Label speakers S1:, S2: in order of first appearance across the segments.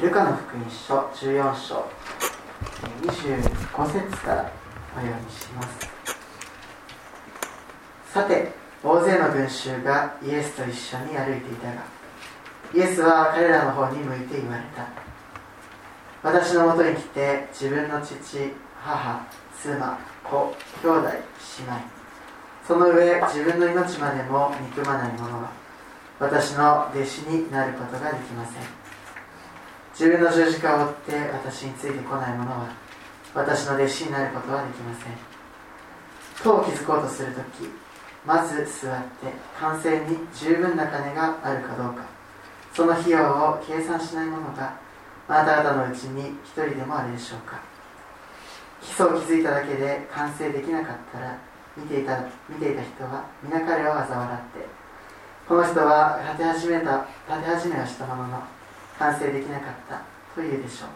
S1: ルカの福音書14章。25節からお読みします。さて大勢の群衆がイエスと一緒に歩いていたがイエスは彼らの方に向いて言われた。私のもとに来て自分の父母妻子兄弟姉妹。その上自分の命までも憎まない者は私の弟子になることができません。自分の十字架を追って私についてこない者は私の弟子になることはできません。とを築こうとするときまず座って完成に十分な金があるかどうか。その費用を計算しない者があなた方のうちに一人でもあるでしょうか。基礎を築いただけで完成できなかったら見ていた見ていた人は皆彼を嘲笑って。この人は立て始めた立て始めはしたものの完成できなかったと言うでしょう。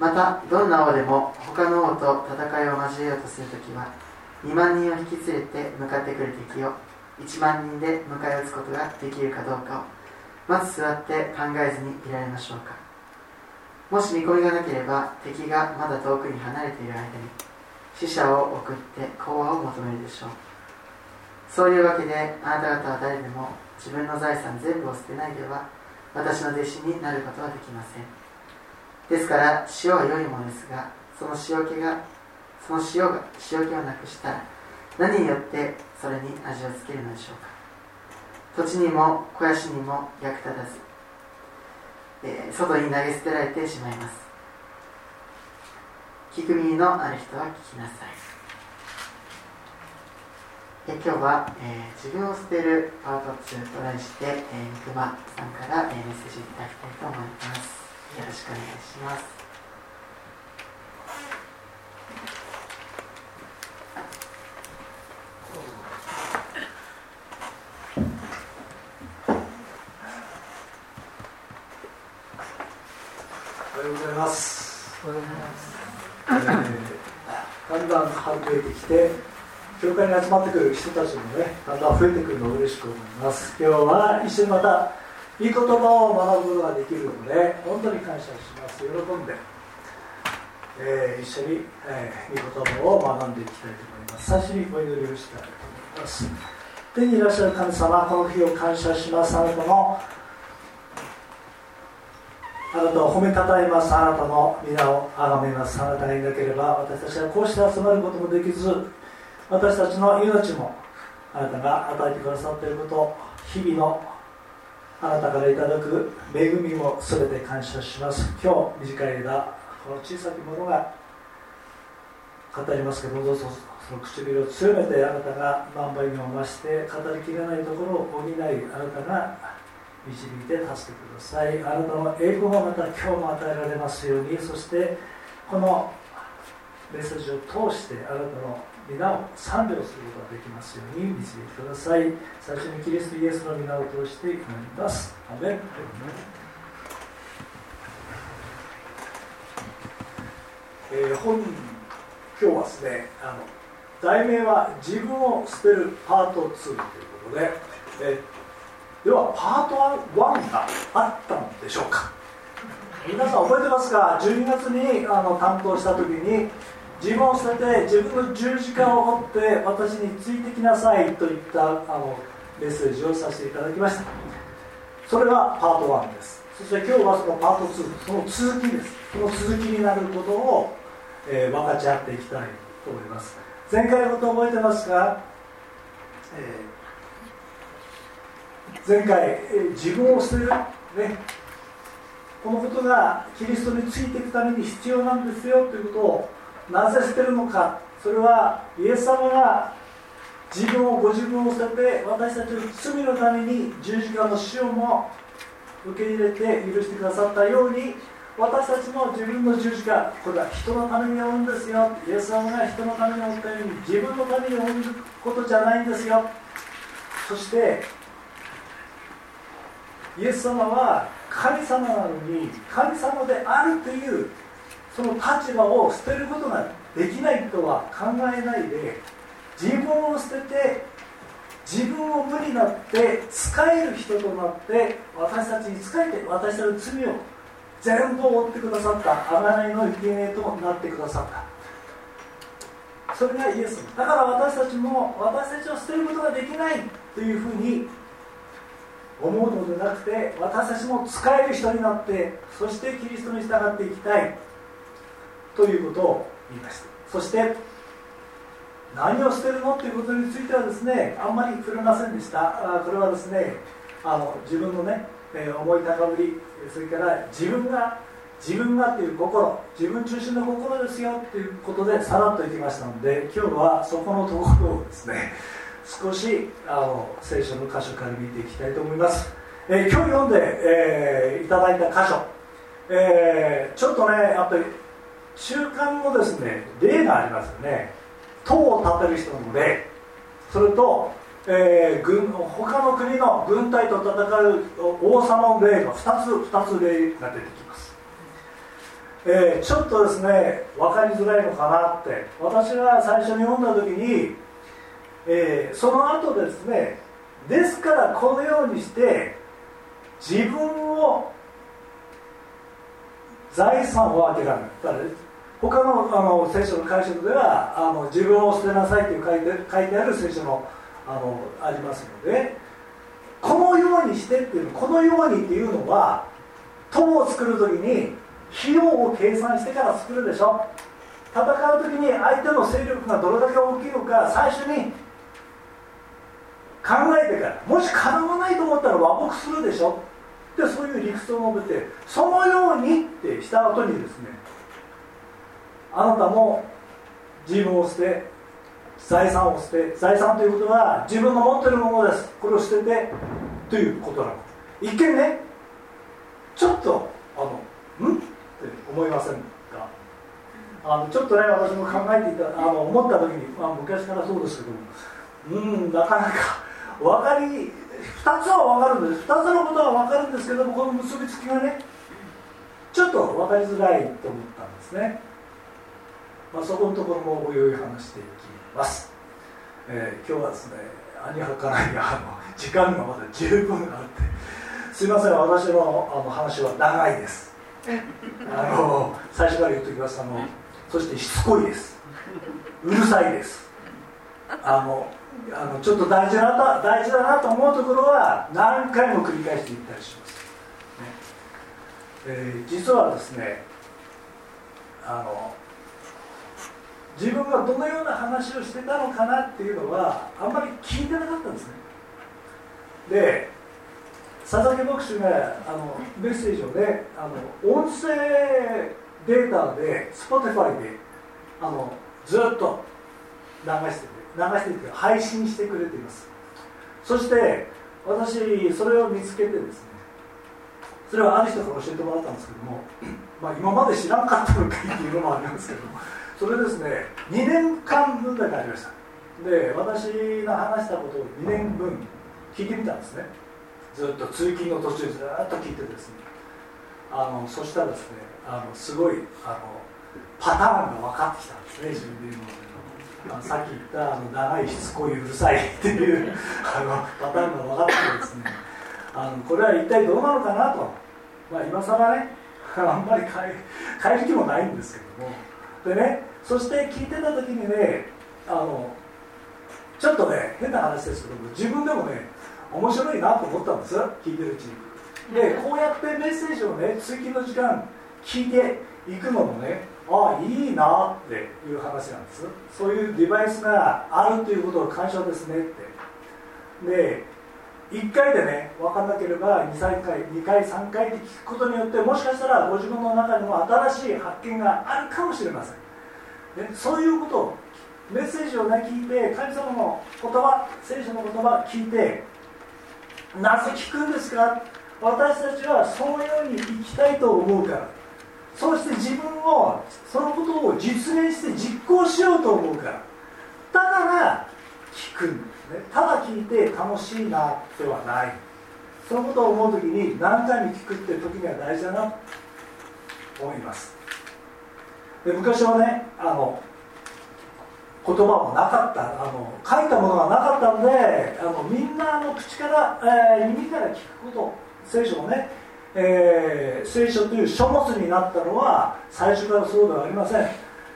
S1: またどんな王でも他の王と戦いを交えようとするときは2万人を引き連れて向かってくる敵を1万人で迎え撃つことができるかどうかをまず座って考えずにいられましょうか。もし見込みがなければ敵がまだ遠くに離れている間に死者を送って講和を求めるでしょう。そういうわけであなた方は誰でも自分の財産全部を捨てないでは私の弟子になることはできません。ですから塩は良いものですがその塩気がその塩が塩気をなくしたら何によってそれに味をつけるのでしょうか。土地にも肥やしにも役立たず、えー外に投げ捨てられてしまいます。聞く耳のある人は聞きなさい。え今日は、えー自分を捨てるパート2と題して、えー、三熊さんから、えーメッセージいただきたいと思います。よろしくお願いします
S2: おはようございます。えーだんだん春めいてきて、教会に集まってくる人たちもね、だんだん増えてくるのを嬉しく思います。今日は一緒にまた、いい言葉を学ぶことができるので、本当に感謝します。喜んで、えー一緒に、えーいい言葉を学んでいきたいと思います。最初にお祈りをしたいと思います。天にいらっしゃる神様、この日を感謝します。あなたのあなたを褒めたたえますあなたの皆を崇めますあなたがいなければ私たちはこうして集まることもできず私たちの命もあなたが与えてくださっていること日々のあなたからいただく恵みも全て感謝します。今日短い間この小さきものが語りますけどどうぞその唇を強めてあなたが万倍にを増して語りきれないところを補いあなたが導いて助けてください。あなたの栄光がまた今日も与えられますようにそしてこのメッセージを通してあなたの皆を賛美をすることができますように導いてください。最初にキリストイエスの皆を通して祈ります。アメン。えー本今日はですねあの題名は「自分を捨てるパート2」ということで、えーではパート1があったのでしょうか。皆さん覚えてますか？12月にあの担当した時に自分を捨てて自分の十字架を追って私についてきなさいといったあのメッセージをさせていただきました。それがパート1です。そして今日はそのパート2その続きです。その続きになることを、えー分かち合っていきたいと思います。前回のこと覚えてますか、えー前回、えー自分を捨てる、ね、このことがキリストについていくために必要なんですよということをなぜ捨てるのか。それはイエス様が自分をご自分を捨てて私たちの罪のために十字架の死をも受け入れて許してくださったように私たちも自分の十字架これは人のために負うんですよ。イエス様が人のために負ったように自分のために負うことじゃないんですよ。そしてイエス様は神様なのに神様であるというその立場を捨てることができないとは考えないで自分を捨てて自分を無になって使える人となって私たちに仕えて私たちの罪を全部負ってくださった贖いの生贄となってくださった。それがイエス。だから私たちも私たちを捨てることができないというふうに思うのではなくて私たちも使える人になってそしてキリストに従っていきたい。ということを言いました。そして何をしてるのということについてはですねあんまり触れませんでした。これはですねあの自分のね、えー、思い高ぶりそれから自分が自分がという心自分中心の心ですよということでさらっといきましたので今日はそこのところをですね少しあの聖書の箇所から見ていきたいと思います、えー、今日読んで、えー、いただいた箇所、えー、ちょっとねやっぱり習慣のですね例がありますよね。党を立てる人の例それと、えー、軍他の国の軍隊と戦う王様の例が2つ2つ例が出てきます、えー、ちょっとですね分かりづらいのかなって。私が最初に読んだ時に、えー、その後ですねですからこのようにして自分を財産を諦め他のあの聖書の解釈ではあの自分を捨てなさいという書いて書いてある聖書のあのありますのでこのようにしてっていうこのようにっていうのは塔を作る時に費用を計算してから作るでしょ。戦う時に相手の勢力がどれだけ大きいのか最初に考えてからもしかなわないと思ったら和睦するでしょ。でそういう理屈を述べてそのようにってした後にですねあなたも自分を捨て財産を捨て財産ということは自分の持っているものです。これを捨ててということなの。一見ねちょっとあのん？って思いませんか？あのちょっとね私も考えていたあの思った時に、まあ、昔からそうですけどもうんなかなか分かり2つは分かるんです。2つのことは分かるんですけどもこの結びつきがねちょっと分かりづらいと思ったんですね。まあ、そこのところもおいおい話していきます、えー、今日はですね兄はからいがあの 時間がまだ十分あってすいません私のあの話は長いです。あの最初から言っておきます。あのそしてしつこいです。うるさいです。あのあのちょっと大事な大事だなと思うところは何回も繰り返して言ったりします、ね。えー、実はですねあの自分がどのような話をしてたのかなっていうのはあんまり聞いてなかったんですね。で佐々木牧師があのメッセージをねあの音声データで Spotify であのずっと流してて流してて配信してくれています。そして私それを見つけてですねそれはある人から教えてもらったんですけども、まあ、今まで知らんかったのかっていうのもありますけどもそれですね2年間分だけありました。で私が話したことを2年分聞いてみたんですね。ずっと通勤の途中ずっと聞いてですね。あのそしたらですねあのすごいあのパターンが分かってきたんですね自分で言うのあのさっき言ったあの長いしつこいうるさいっていう あのパターンが分かってきてですね。あのこれは一体どうなのかなと、まあ、今更ねあんまり変える気もないんですけども。でねそして聞いてた時にねあのちょっとね変な話ですけども自分でもね面白いなと思ったんです。聞いてるうちに。でこうやってメッセージをね通勤の時間聞いていくのもねああいいなっていう話なんです。そういうデバイスがあるということを感謝ですねって。で1回でね分かんなければ 2, 3回2回3回で聞くことによってもしかしたらご自分の中にも新しい発見があるかもしれません。ね、そういうことをメッセージを、ね、聞いて神様の言葉聖書の言葉聞いてなぜ聞くんですか？私たちはそのように生きたいと思うから。そして自分をそのことを実現して実行しようと思うから。だから聞くんですねただ聞いて楽しいなではない。そのことを思う時に何回も聞くっていう時には大事だなと思います。で昔はねあの言葉もなかった。あの書いたものがなかったんであのみんなの口から、えー、耳から聞くこと聖書をね、えー、聖書という書物になったのは最初からそうではありません、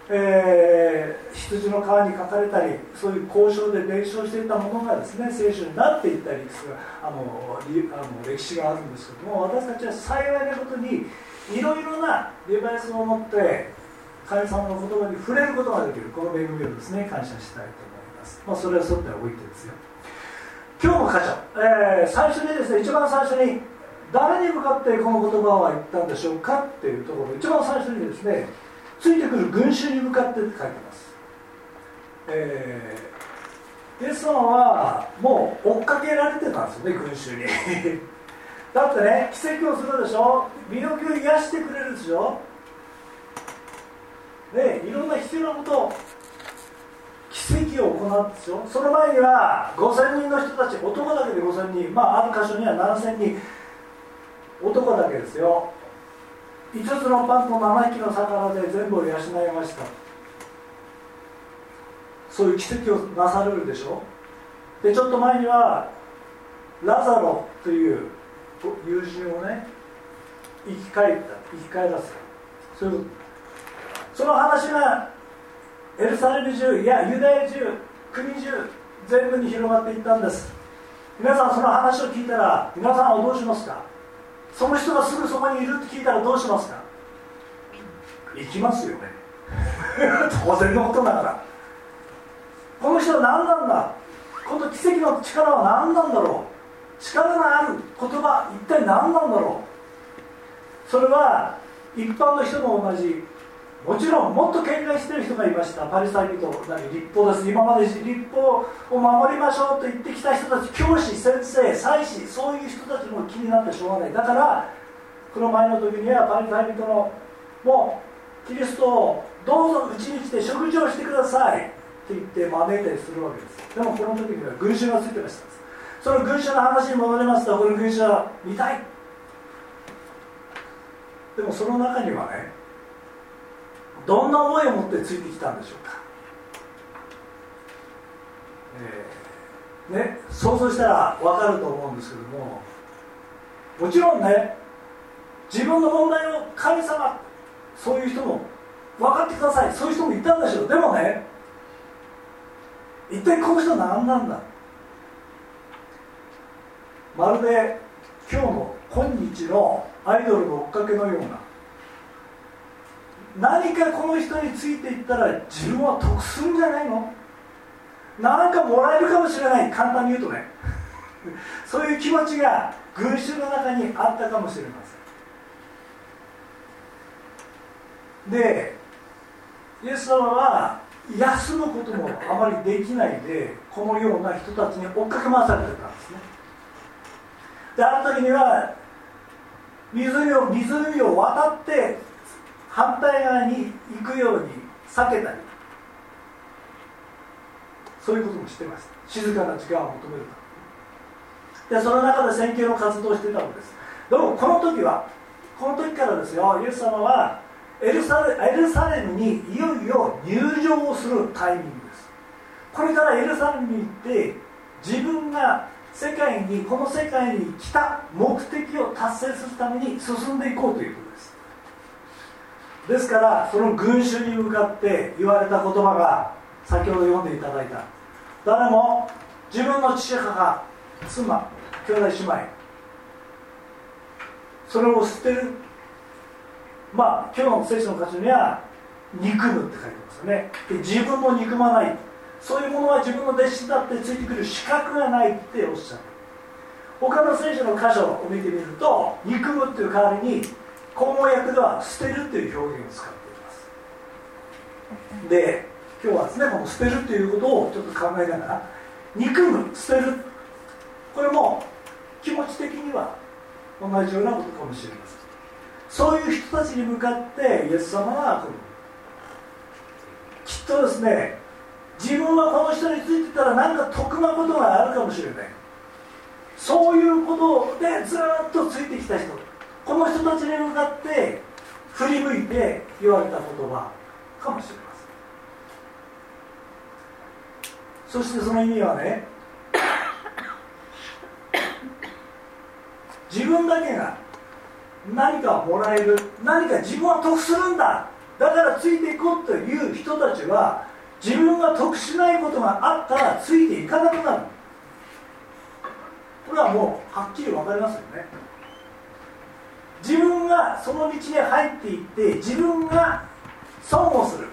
S2: えー、羊の皮に書かれたりそういう交渉で伝承していたものがですね聖書になっていったりするあのあの歴史があるんですけども私たちは幸いなことにいろいろなデバイスを持って神様の言葉に触れることができるこの恵みをですね感謝したいと思います、まあ、それはそっておいてですよ今日の箇所、えー、最初にですね一番最初に誰に向かってこの言葉は言ったんでしょうかっていうところ一番最初にですねついてくる群衆に向かってって書いてます、えー、イエス様はもう追っかけられてたんですよね群衆に。だってね奇跡をするでしょ？魅力を癒してくれるでしょ？ね、いろんな必要なこと奇跡を行うんですよその前には5000人の人たち男だけで5000人まあある箇所には7000人男だけですよ。5つのパンと7匹の魚で全部を養いました。そういう奇跡をなされるでしょ？でちょっと前にはラザロという友人をね生き返った生き返らせた。そういうその話がエルサレム中いやユダヤ中国中全部に広がっていったんです。皆さんその話を聞いたら皆さんはどうしますか？その人がすぐそこにいるって聞いたらどうしますか？行きますよね。当然のことだから。この人は何なんだ？この奇跡の力は何なんだろう？力がある言葉一体何なんだろう？それは一般の人も同じ。もちろんもっと警戒してる人がいました。パリサイ人なり立法です。今まで立法を守りましょうと言ってきた人たち教師先生祭司そういう人たちも気になってしょうがない。だからこの前の時にはパリサイ人のもうキリストをどうぞうちに来て食事をしてください。って言って招いたりするわけです。でもこの時には群衆がついてましたその群衆の話に戻りますとこの群衆は見たい。でもその中にはねどんな思いを持ってついてきたんでしょうか、えー、ね、想像したら分かると思うんですけどももちろんね自分の問題を神様そういう人も分かってください。そういう人もいたんでしょう。でもね一体この人何なんだ。まるで今日の今日のアイドルの追っかけのような何かこの人についていったら自分は得するんじゃないの？何かもらえるかもしれない。簡単に言うとね。そういう気持ちが群衆の中にあったかもしれません。でイエス様は休むこともあまりできないでこのような人たちに追っかけ回されてたんですね。である時には湖を湖を渡って反対側に行くように避けたり。そういうこともしてました静かな時間を求めるためでその中で選挙の活動をしてたのです。でもこの時はこの時からですよ。イエス様はエルサレエルサレムにいよいよ入場をするタイミングです。これからエルサレムに行って自分が世界にこの世界に来た目的を達成するために進んでいこうということ。ですからその群衆に向かって言われた言葉が先ほど読んでいただいた。誰も自分の父母妻兄弟姉妹それを捨てるまあ今日の聖書の箇所には憎むって書いてますよね。で自分も憎まない。そういうものは自分の弟子だってついてくる資格がないっておっしゃる。他の聖書の箇所を見てみると憎むっていう代わりに口語訳では捨てるという表現を使っています。で今日はですねこの捨てるということをちょっと考えながら憎む捨てる。これも気持ち的には同じようなことかもしれません。そういう人たちに向かってイエス様はきっとですね自分はこの人についてたら何か得なことがあるかもしれない。そういうことでずっとついてきた人。この人たちに向かって振り向いて言われた言葉かもしれません。そしてその意味はね自分だけが何かをもらえる何か自分は得するんだだからついていこうという人たちは自分が得しないことがあったらついていかなくなる。これはもうはっきり分かりますよね。自分がその道に入っていって自分が損をする。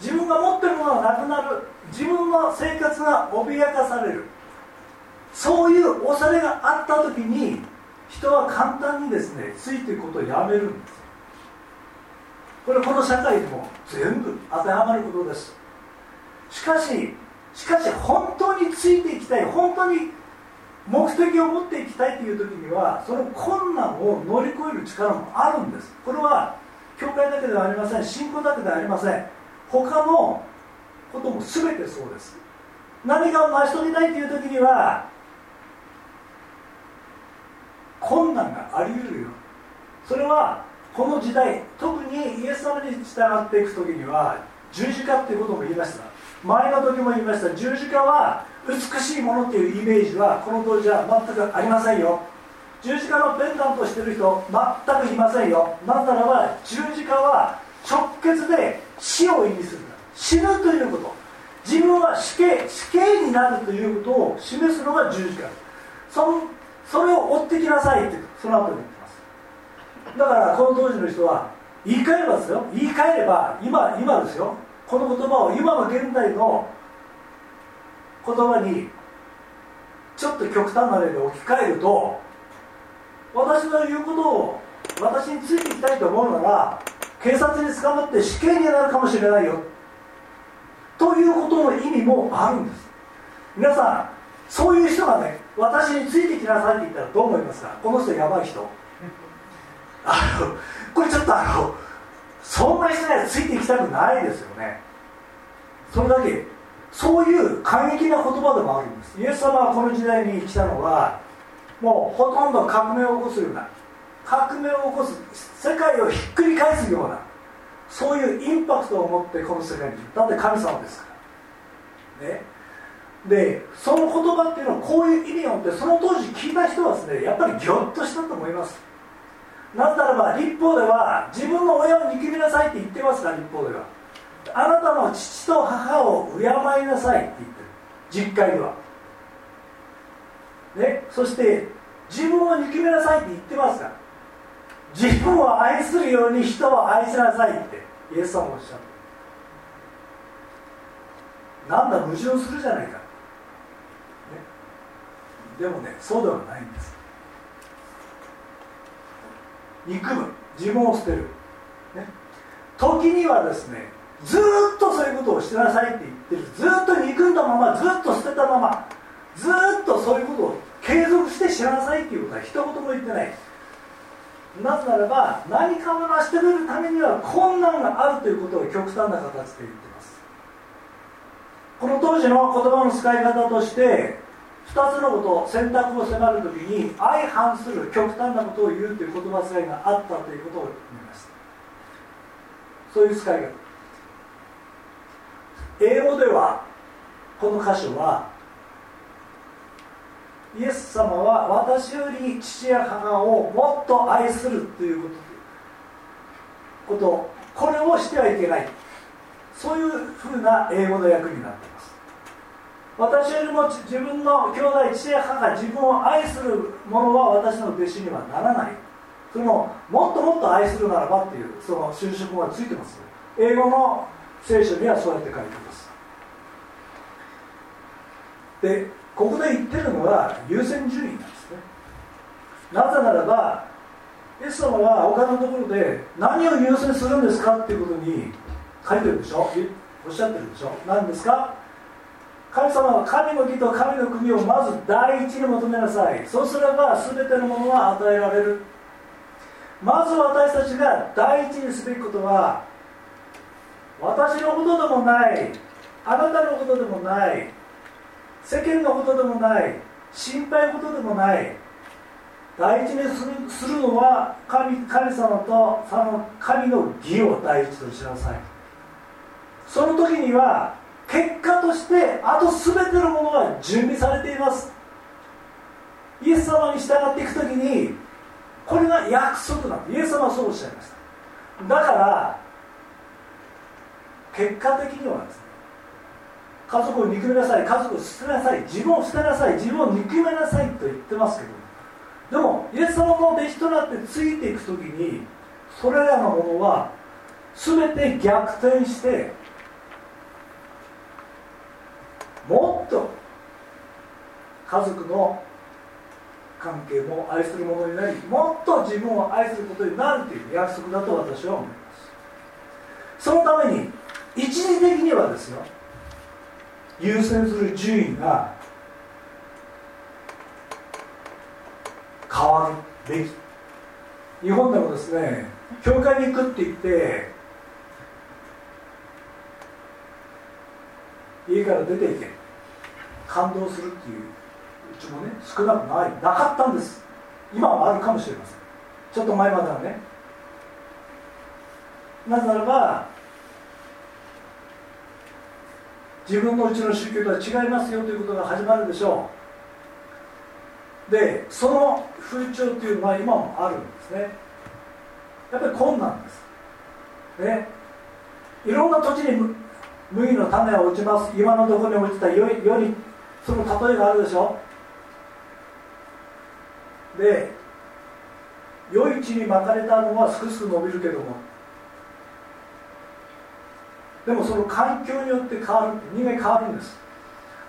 S2: 自分が持ってるものがなくなる。自分の生活が脅かされる。そういう恐れがあった時に人は簡単にですねついていくことをやめるんです。これこの社会でも全部当てはまることです。しかししかし本当についていきたい。本当に目的を持っていきたいという時にはその困難を乗り越える力もあるんです。これは教会だけではありません。信仰だけではありません。他のことも全てそうです。何かを成し遂げたいという時には困難があり得るよ。それはこの時代特にイエス様に従っていく時には十字架っていうことも言いました。前の時も言いました。十字架は美しいものっていうイメージはこの当時は全くありませんよ。十字架のペンダントしてる人全くいませんよ。なぜならば十字架は直結で死を意味する死ぬということ。自分は死刑死刑になるということを示すのが十字架。そそれを追ってきなさいってその後に言ってます。だからこの当時の人は言い換えればですよ。言い換えれば今今ですよ。この言葉を今の現代の言葉にちょっと極端な例で置き換えると私の言うことを私についていきたいと思うなら警察に捕まって死刑になるかもしれないよ。ということの意味もあるんです。皆さんそういう人がね私についてきなさいって言ったらどう思いますか？この人やばい人。あのこれちょっとあのそんな人にはついていきたくないですよね。それだけそういう過激な言葉でもあるんです。イエス様はこの時代に来たのはもうほとんど革命を起こすような革命を起こす世界をひっくり返すようなそういうインパクトを持ってこの世界にだって神様ですから。ね。でその言葉っていうのはこういう意味を持ってその当時聞いた人はですねやっぱりギョッとしたと思います。なぜならば立法では自分の親を憎みなさいって言ってますから立法では。あなたの父と母を敬いなさいって言ってる。実会では。ね。そして自分を憎みなさいって言ってますから自分を愛するように人を愛しなさいってイエス様おっしゃる。なんだ矛盾するじゃないか、ね、でもねそうではないんです。憎む。自分を捨てる、ね、時にはですねずっとそういうことをしてなさいって言ってる。ずっと憎んだままずっと捨てたままずっとそういうことを継続して知らなさいっていうことは一言も言ってない。なぜならば何かを成し遂げるためには困難があるということを極端な形で言ってます。この当時の言葉の使い方として2つのこと選択を迫るときに相反する極端なことを言うという言葉遣いがあったということを見ましたそういう使い方。英語ではこの箇所はイエス様は私より父や母をもっと愛するということこれをしてはいけない。そういうふうな英語の訳になっています。私よりも自分の兄弟父や母が自分を愛する者は私の弟子にはならない。そのもっともっと愛するならばっていうその就職がついてます英語の聖書にはそうやって書いてます。でここで言ってるのは優先順位なんですね。なぜならばイエス様は他のところで何を優先するんですかっていうことに書いてるでしょ。おっしゃってるでしょ。何ですか？神様は神の義と神の国をまず第一に求めなさい。そうすれば全てのものは与えられる。まず私たちが第一にすべきことは私のことでもないあなたのことでもない世間のことでもない心配事でもない大事にするのは神神様とその神の義を第一としなさい。その時には結果としてあと全てのものが準備されています。イエス様に従っていく時にこれが約束なんイエス様はそうおっしゃいました。だから結果的にはですね家族を憎みなさい家族を捨てなさい自分を捨てなさい自分を憎めなさいと言ってますけどでもイエス様の弟子となってついていく時にそれらのものは全て逆転してもっと家族の関係も愛するものになりもっと自分を愛することになるという約束だと私は思います。そのために一時的にはですよ優先する順位が変わるべき。日本でもですね教会に行くって言って家から出ていけ感動するっていううちもね少なくない。なかったんです。今はあるかもしれません。ちょっと前まではね。なぜならば自分のうちの宗教とは違いますよということが始まるでしょう。でその風潮というのは今もあるんですね。やっぱり困難です。ね。いろんな土地に麦の種を落ちます。今のところに落ちた世にその例えがあるでしょで良い地にまかれたのはすくすく伸びるけども。でもその環境によって変わる人間変わるんです。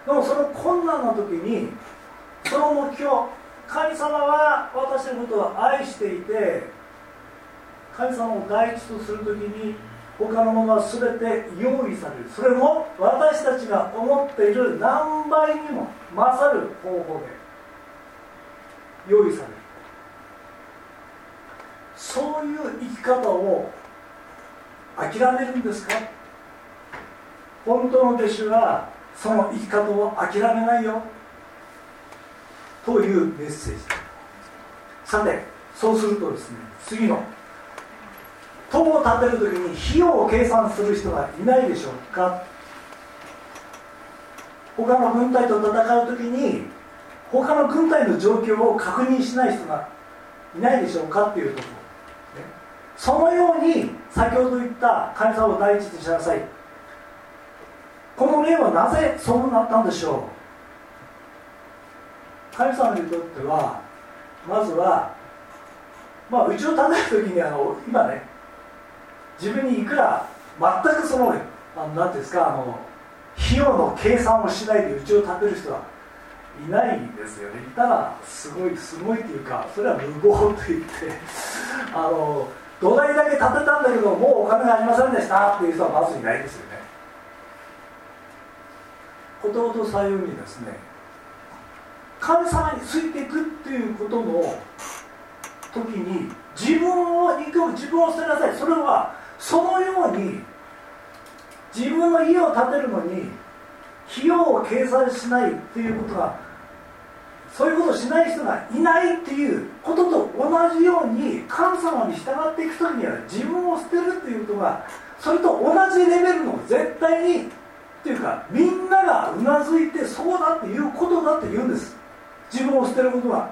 S2: でもその困難な時にその目標神様は私のことを愛していて神様を第一とする時に他のものは全て用意される。それも私たちが思っている何倍にも勝る方法で用意される。そういう生き方を諦めるんですか？本当の弟子はその生き方を諦めないよ。というメッセージ。さてそうするとですね次の。塔を建てる時に費用を計算する人がいないでしょうか。他の軍隊と戦う時に他の軍隊の状況を確認しない人がいないでしょうか。っていうところ、そのように先ほど言った神様を第一としなさい。この例はなぜそうなったんでしょう？神様にとってはまずはまあうちを建てる時にあの今ね自分にいくら全くそのあのなんていうんですかあの費用の計算をしないでうちを建てる人はいないんですよね。いたらすごいすごいっていうかそれは無謀と言ってあの土台だけ建てたんだけどもうお金がありませんでしたっていう人はまずいないですよねことごとさようにですね神様についていくっていうことの時に自分を憎む自分を捨てなさい。それはそのように自分の家を建てるのに費用を計算しないっていうことがそういうことをしない人がいないっていうことと同じように神様に従っていく時には自分を捨てるっていうことがそれと同じレベルの絶対にっていうかみんながうなずいてそうだっていうことだって言うんです。自分を捨てることは。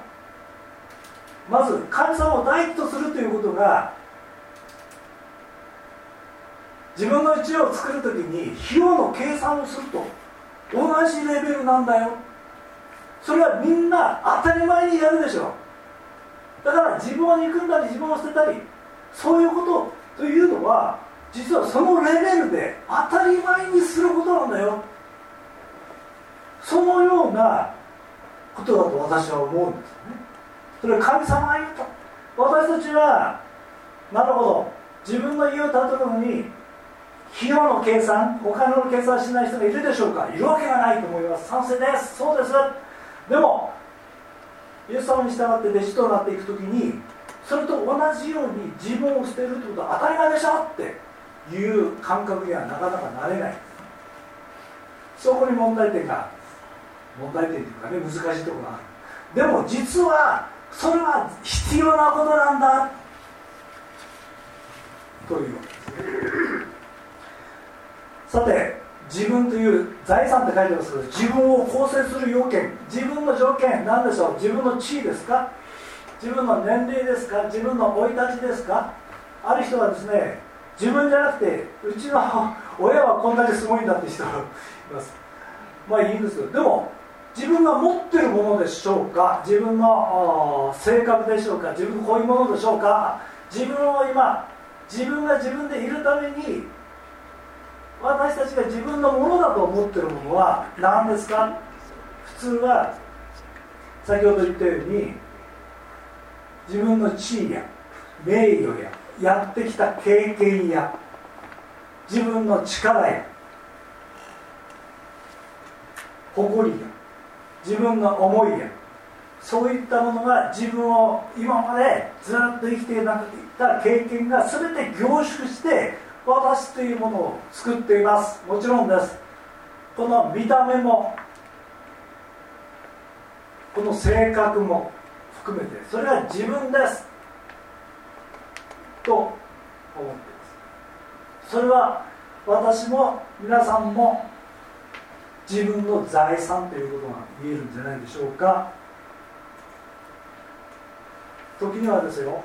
S2: まず神様を第一とするということが自分の家を作る時に費用の計算をすると同じレベルなんだよ。それはみんな当たり前にやるでしょ。だから自分を憎んだり自分を捨てたりそういうことというのは実はそのレベルで当たり前にすることなんだよ。そのようなことだと私は思うんですよね。それは神様が言った。私たちはなるほど。自分の家を建てるのに費用の計算お金の計算しない人がいるでしょうか。いるわけがないと思います。賛成です。そうです。でもイエス様に従って弟子となっていく時にそれと同じように自分を捨てるってことは当たり前でしょっていう感覚にはなかなかなれない。そこに問題点が問題点というかね難しいところがある。でも実はそれは必要なことなんだ。というわけですさて自分という財産って書いてますけど自分を構成する要件。自分の条件何でしょう？自分の地位ですか？自分の年齢ですか？自分の生い立ちですか？ある人はですね自分じゃなくてうちの親はこんなにすごいんだって人がいます。まあいいんですけどでも自分が持ってるものでしょうか？自分の性格でしょうか？自分こういうものでしょうか？自分を今自分が自分でいるために私たちが自分のものだと思ってるものは何ですか？普通は先ほど言ったように自分の地位や名誉ややってきた経験や自分の力や誇りや自分の思いやそういったものが自分を今までずっと生きていなかった経験が全て凝縮して私というものを作っています。もちろんです。この見た目もこの性格も含めてそれは自分です。と思っています。それは私も皆さんも自分の財産ということが言えるんじゃないでしょうか。時にはですよ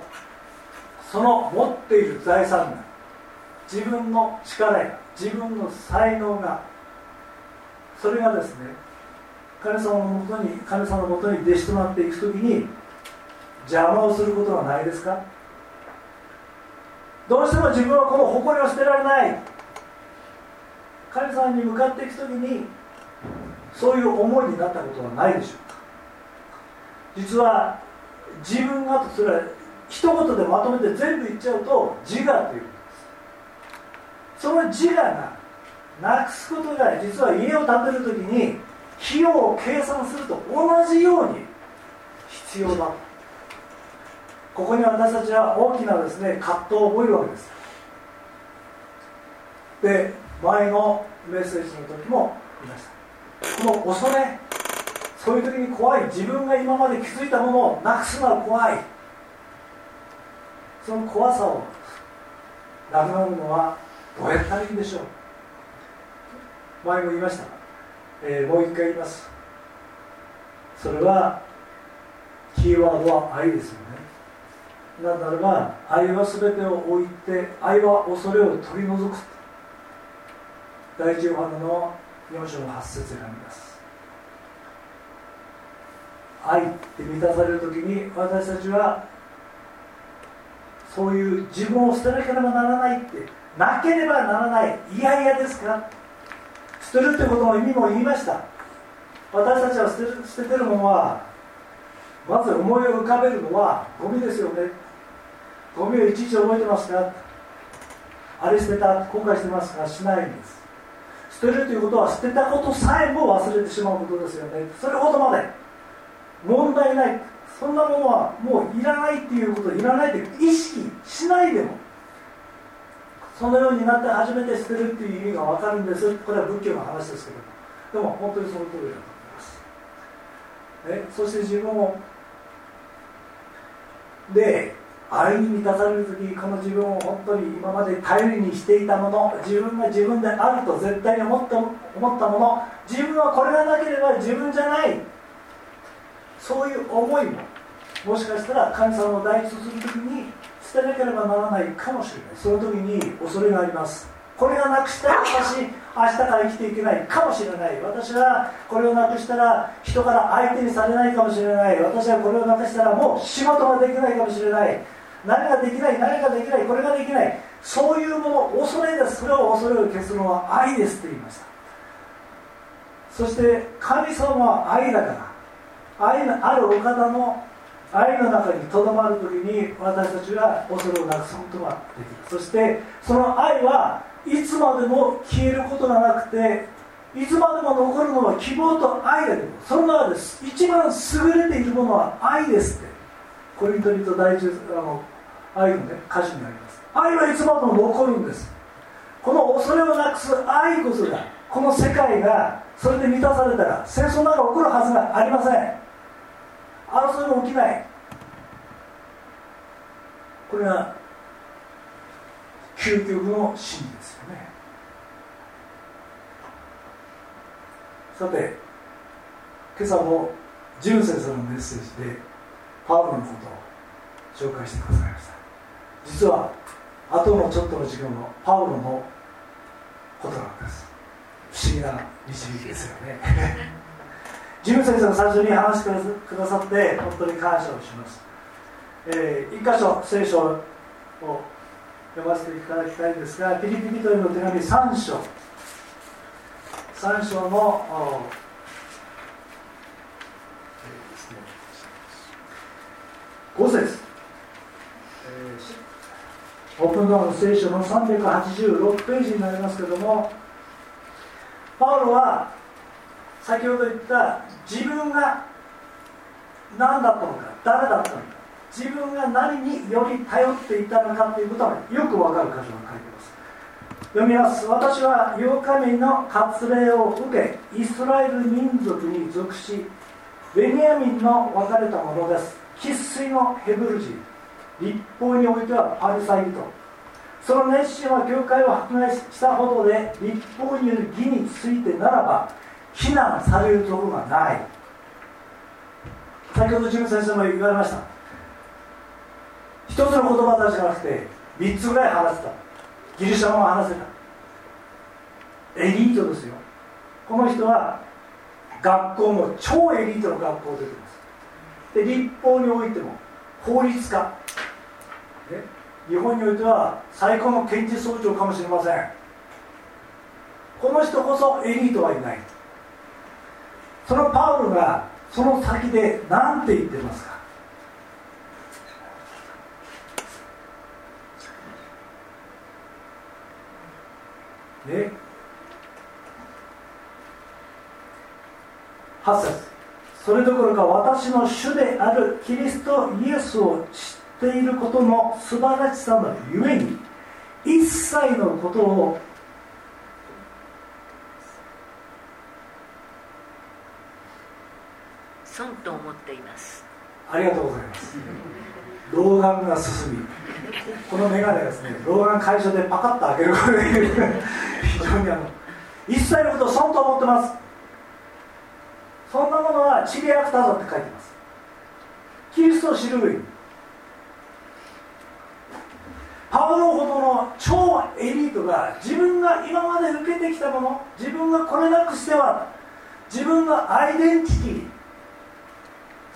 S2: その持っている財産が自分の力や自分の才能がそれがですね神様のもとに神様のもとに弟子となっていく時に邪魔をすることはないですか？どうしても自分はこの誇りを捨てられない。神様に向かっていく時にそういう思いになったことはないでしょうか。実は自分がとそれは一言でまとめて全部言っちゃうと自我ということです。その自我がなくすことが実は家を建てる時に費用を計算すると同じように必要だここに私たちは大きなですね葛藤を覚えるわけです。で前のメッセージの時も言いました。この恐れそういう時に怖い。自分が今まで気づいたものをなくすのは怖い。その怖さをなくなるのはどうやったらいいんでしょう。前も言いました、えー、もう一回言います。それはキーワードは愛ですよねなならば愛は全てを置いて愛は恐れを取り除く。第一ヨハネの4章の8節があります。愛って満たされる時に私たちはそういう自分を捨てなければならないってなければならないいやいやですか捨てるってことの意味も言いました。私たちは捨てる捨ててるものはまず思いを浮かべるのはゴミですよね。ゴミをいちいち覚えてますか？あれ捨てた？後悔してますか？しないんです。捨てるということは捨てたことさえも忘れてしまうことですよね。それほどまで。問題ない。そんなものはもういらないっていうこといらないって意識しないでも。そのようになって初めて捨てるっていう意味が分かるんです。これは仏教の話ですけど。でも本当にその通りだと思います。えそして自分をで愛に満たされる時この自分を本当に今まで頼りにしていたもの自分が自分であると絶対に思った思ったもの自分はこれがなければ自分じゃないそういう思いももしかしたら神様を第一とする時に捨てなければならないかもしれない。その時に恐れがあります。これがなくしたら私明日から生きていけないかもしれない。私はこれをなくしたら人から相手にされないかもしれない。私はこれをなくしたらもう仕事ができないかもしれない。何ができない何ができないこれができない。そういうもの恐れです。それを恐れを消すのは愛ですと言いました。そして神様は愛だから。愛のあるお方の愛の中にとどまるときに私たちは恐れをなくすことができる。そしてその愛はいつまでも消えることがなくていつまでも残るのは希望と愛だけどその中です。一番優れているものは愛ですって。コリントリと第一あの愛の、ね、歌詞にあります。愛はいつまでも残るんです。この恐れをなくす愛こそがこの世界がそれで満たされたら戦争なんか起こるはずがありません。争いも起きない。これが究極の真理ですよね。さて今朝も純先生のメッセージでパウロのことを紹介してくださいました。実は後のちょっとの時間のパウロのことなんです。不思議な導きですよね。純先生が最初に話してくださって本当に感謝をします、えー、一箇所聖書を読ませていただきたいんですがピリピリというの手紙3章。3章の5節、オープンドアの聖書の386ページになりますけどもパウロは先ほど言った自分が何だったのか誰だったのか自分が何により頼っていたのかということはよくわかる箇所が書いてます。読みます。私は8日目の割礼を受けイスラエル民族に属しベニヤミンの分かれたものです。生粋のヘブル人。立法においてはパリサイ人。その熱心は教会を迫害したほどで立法による義についてならば非難されるところがない。先ほどジム先生も言われました。一つの言葉だけじゃなくて3つぐらい話せた。ギリシャ語も話せた。エリートですよ。この人は学校も超エリートの学校を出てます。で立法においても法律家、日本においては最高の検事総長かもしれません。この人こそエリートはいない。そのパウロがその先で何て言ってますか？ね8節。それどころか私の主であるキリストイエスを知ってていることの素晴らしさのゆえに一切のことを
S3: 損と思っています。
S2: ありがとうございます。老眼が進みこの眼鏡ですね老眼解消でパカッと開けるこれ非常にあの一切のことを損と思ってます。そんなものはチリアクターだって書いてます。キリストを知る上にパウロほどの超エリートが自分が今まで受けてきたもの自分がこれなくしては自分のアイデンティティ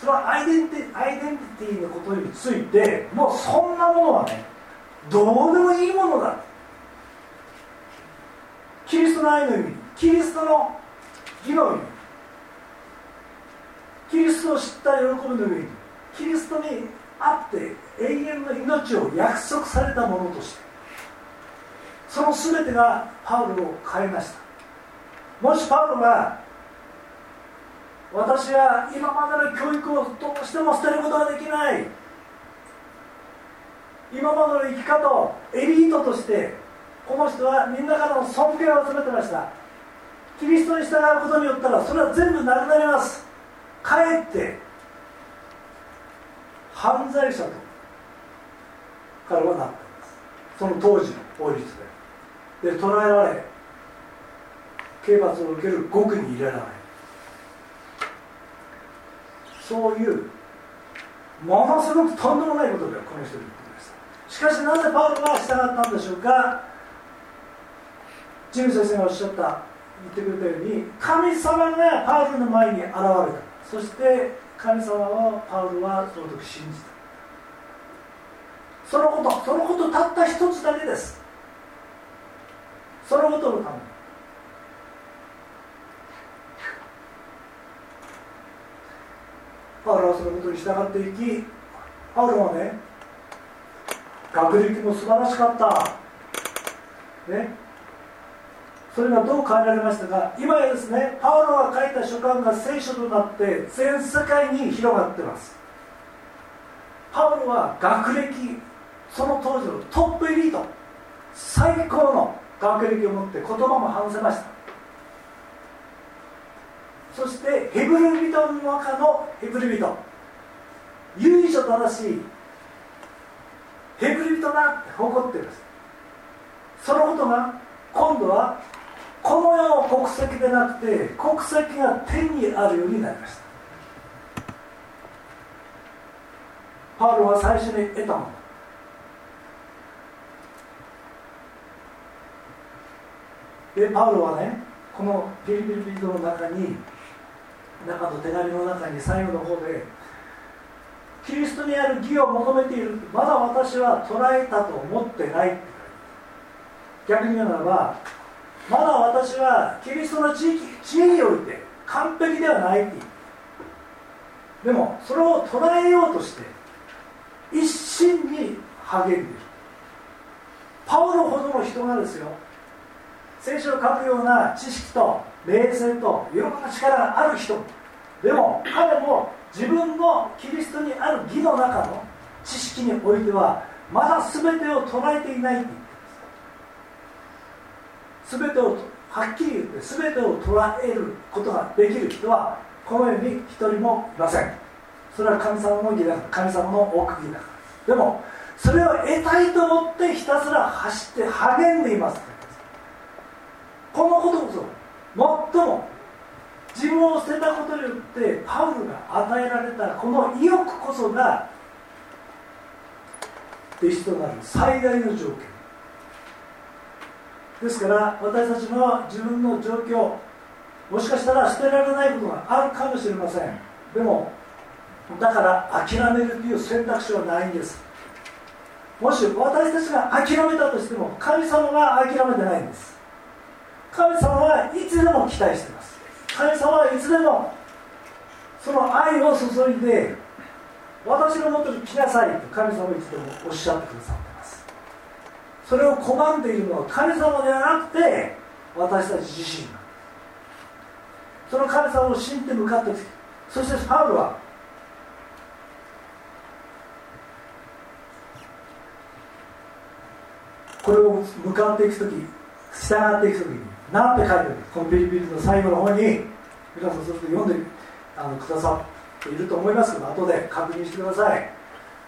S2: そのアイデンテアイデンティティのことについてもうそんなものはねどうでもいいものだ。キリストの愛の意味キリストの義の意味キリストを知った喜びの上にキリストにあって永遠の命を約束されたものとしてその全てがパウロを変えました。もしパウロが私は今までの教育をどうしても捨てることができない今までの生き方をエリートとしてこの人はみんなからの尊敬を集めてました。キリストに従うことによったらそれは全部なくなります。かえって犯罪者と彼はなったんです。その当時の法律で。で捕らえられ刑罰を受ける獄に入れられ。そういうものすごくとんでもないことでこの人に言ってましたしかしなぜパウロが従ったんでしょうか。ジム先生がおっしゃった言ってくれたように神様がパウロの前に現れた。そして神様をパウロはその時信じた。そのことそのことたった一つだけです。そのことのため。にパウロはそのことに従っていきパウロはね学歴も素晴らしかった。ね。それがどう変えられましたか。今やですねパウロが書いた書簡が聖書となって全世界に広がってます。パウロは学歴その当時のトップエリート最高の学歴を持って言葉も話せました。そしてヘブル人の中のヘブル人。唯一正しいヘブル人だって誇ってるんです。そのことが今度はこの世の国籍でなくて国籍が天にあるようになりました。パウロは最初に得たもの。でパウロはねこのピリピリピリの中に中の手紙の中に最後の方でキリストにある義を求めているまだ私は捉えたと思ってない逆に言うならばまだ私はキリストの知知恵において完璧ではないってでもそれを捉えようとして一心に励んでいる。パウロほどの人がですよ聖書を書くような知識と冷静といろんな力がある人。でも彼も自分のキリストにある義の中の知識においてはまだ全てを捉えていないって言ってます。全てをはっきり言って全てを捉えることができる人はこの世に一人もいません。それは神様の義だから神様の奥義だから。でもそれを得たいと思ってひたすら走って励んでいます。このことこそ最も自分を捨てたことによってパウルが与えられたこの意欲こそが弟子となる最大の条件。ですから私たちの自分の状況もしかしたら捨てられないことがあるかもしれません。でもだから諦めるという選択肢はないんです。もし私たちが諦めたとしても神様が諦めてないんです。神様はいつでも期待しています。神様はいつでもその愛を注いで私のもとに来なさいと神様はいつでもおっしゃってくださってます。それを拒んでいるのは神様ではなくて私たち自身その神様を信じて向かってきてそしてパウルはこれを向かっていく時従っていく時に何て書いてるこのピリピリの最後の方に皆さんそれと読んであのくださっていると思いますけど後で確認してください、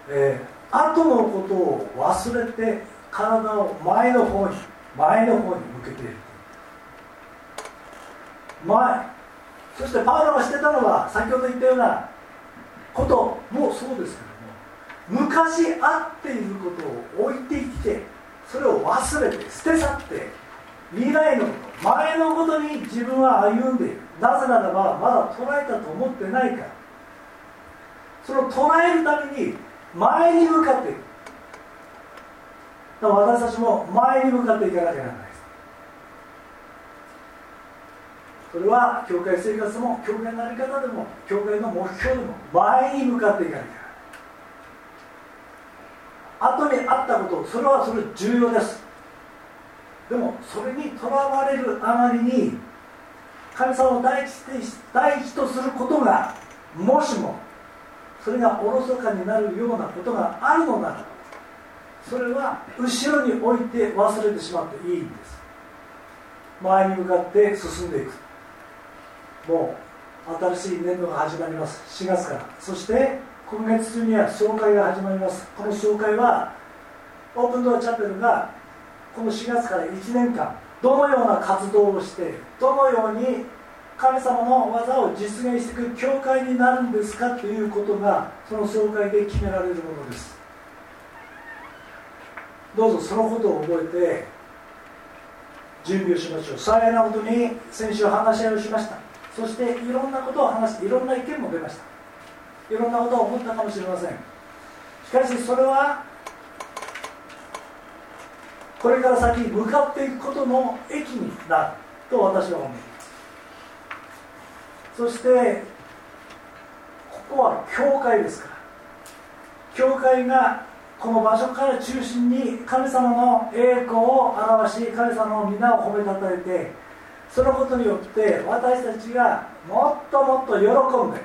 S2: えー、後のことを忘れて体を前の方に前の方に向けている前そしてパウロがしてたのは先ほど言ったようなこともそうですけども昔あっていることを置いてきてそれを忘れて捨て去って未来のこと前のことに自分は歩んでいるなぜならばまだ捉えたと思ってないからその捉えるために前に向かっていく私たちも前に向かっていかなきゃならないです。それは教会生活も教会の在り方でも教会の目標でも前に向かっていかなきゃならない後にあったことそれはそれ重要です。でもそれにとらわれるあまりに神様を第一第一とすることがもしもそれがおろそかになるようなことがあるのならそれは後ろに置いて忘れてしまっていいんです。前に向かって進んでいく。もう新しい年度が始まります。4月から。そして今月中には総会が始まります。この総会はオープンドアチャペルがこの4月から1年間どのような活動をしてどのように神様の技を実現していく教会になるんですかということがその総会で決められるものです。どうぞそのことを覚えて準備をしましょう。幸いなことに先週話し合いをしました。そしていろんなことを話していろんな意見も出ました。いろんなことを思ったかもしれません。しかしそれはこれから先向かっていくことの駅になると私は思いますそしてここは教会ですから。教会がこの場所から中心に神様の栄光を表し神様の皆を褒めたたえてそのことによって私たちがもっともっと喜んで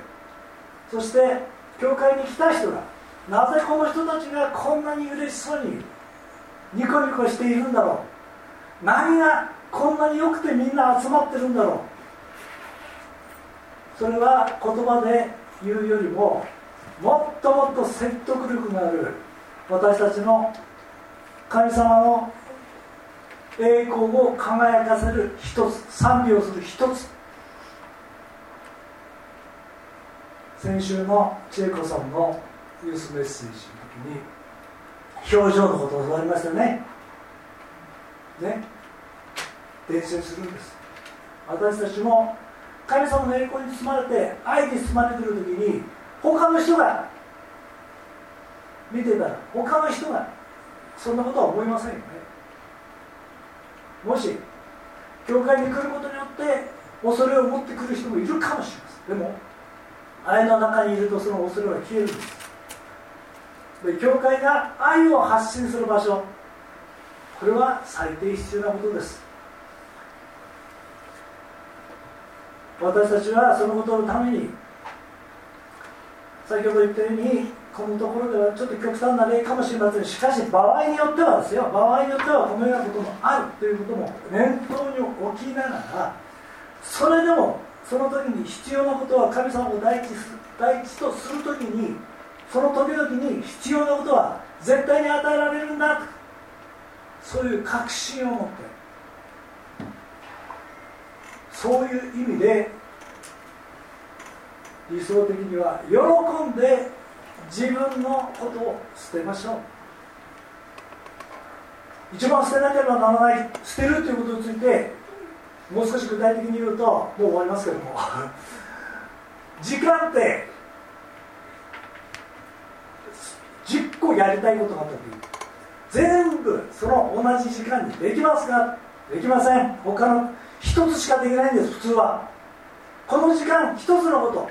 S2: そして教会に来た人がなぜこの人たちがこんなに嬉しそうにニコニコしているんだろう。何がこんなによくてみんな集まってるんだろう。それは言葉で言うよりももっともっと説得力がある。私たちの神様の栄光を輝かせる一つ賛美をする一つ。先週の千恵子さんのユースメッセージの時に表情のことを教わりましたね。ね。伝染するんです。私たちも神様の栄光に包まれて愛に包まれている時に他の人が見てたら他の人がそんなことは思いませんよね。もし教会に来ることによって恐れを持ってくる人もいるかもしれません。でも愛の中にいるとその恐れは消えるんです。教会が愛を発信する場所。これは最低必要なことです。私たちはそのことのために先ほど言ったようにこのところではちょっと極端な例かもしれません。しかし場合によってはですよ。場合によってはこのようなこともあるということも念頭に置きながらそれでもその時に必要なことは神様を第一第一とする時にその時々に必要なことは絶対に与えられるんだ。そういう確信を持って。そういう意味で理想的には喜んで自分のことを捨てましょう。一番捨てなければならない捨てるということについてもう少し具体的に言うともう終わりますけども。時間って10個やりたいことがあった時全部その同じ時間にできますか？できません。他の一つしかできないんです普通は。この時間一つのこと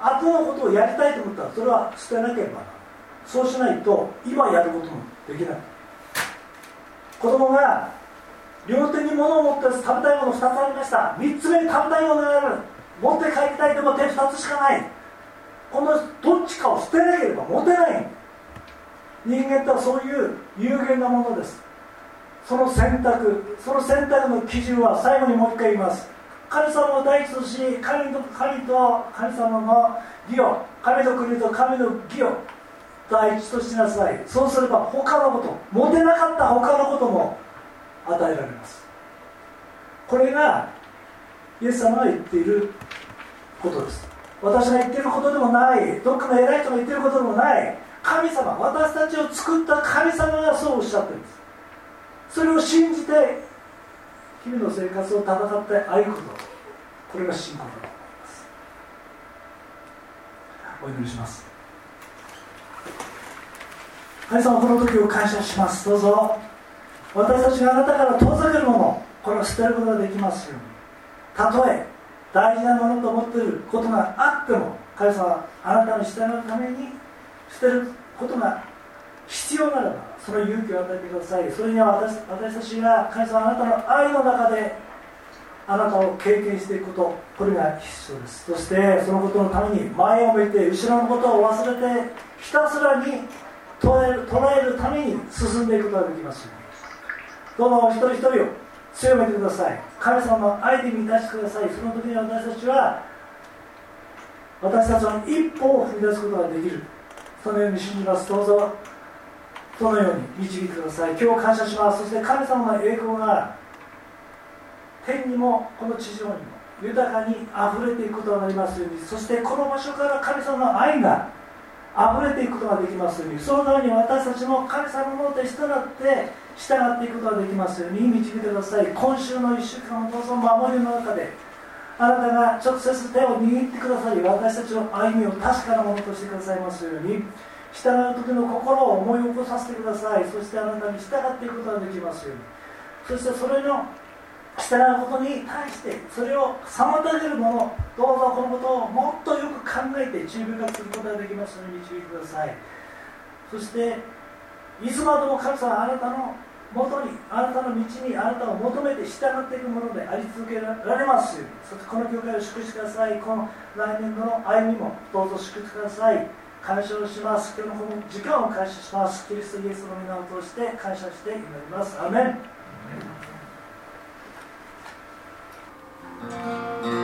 S2: 後のことをやりたいと思ったらそれは捨てなければそうしないと今やることもできない。子供が両手に物を持って食べたいもの2つありました。3つ目に食べたいものがある。持って帰りたいでも手2つしかない。このどっちかを捨てなければ持てない。人間とはそういう有限なものです。その選択その選択の基準は最後にもう一回言います。神様を第一とし神と神と神様の義を神の国と神の義を第一としなさい。そうすれば他のこと持てなかった他のことも与えられます。これがイエス様が言っていることです。私が言っていることでもない。どっかの偉い人が言っていることでもない。神様私たちを作った神様がそうおっしゃってるんです。それを信じて日々の生活を戦って歩くこと。これが信仰だと思います。お祈りします。神様この時を感謝します。どうぞ。私たちがあなたから遠ざけるものこれを捨てることができますように。たとえ大事なものと思っていることがあっても神様あなたに従うために捨てることが必要ならばその勇気を与えてください。それには私私たちが神様あなたの愛の中であなたを経験していくことこれが必要です。そしてそのことのために前を向いて後ろのことを忘れてひたすらに捉える捉えるために進んでいくことができますどうぞお一人一人を強めてください。神様の愛で満たしてください。その時に私たちは私たちの一歩を踏み出すことができる。そのように信じます。どうぞそのように導いてください。今日感謝します。そして神様の栄光が天にもこの地上にも豊かにあふれていくことがなりますように。そしてこの場所から神様の愛があふれていくことができますように。そのために私たちも神様のもので従って従っていくことができますように。導いてください。今週の1週間をどうぞ守りの中であなたが直接手を握ってくださり私たちの歩みを確かなものとしてくださいますように従う時の心を思い起こさせてください。そしてあなたに従っていくことができますように。そしてそれの従うことに対してそれを妨げるものどうぞこのことをもっとよく考えて注意深くすることができますように導いてください。そしていつまでも神様あなたのもとにあなたの道にあなたを求めて従っていくものであり続けられますそしてこの教会を祝してください。この来年の歩みもどうぞ祝福ください。感謝をします。今日のこの時間を感謝します。キリストイエスの皆を通して感謝して祈ります。アメン。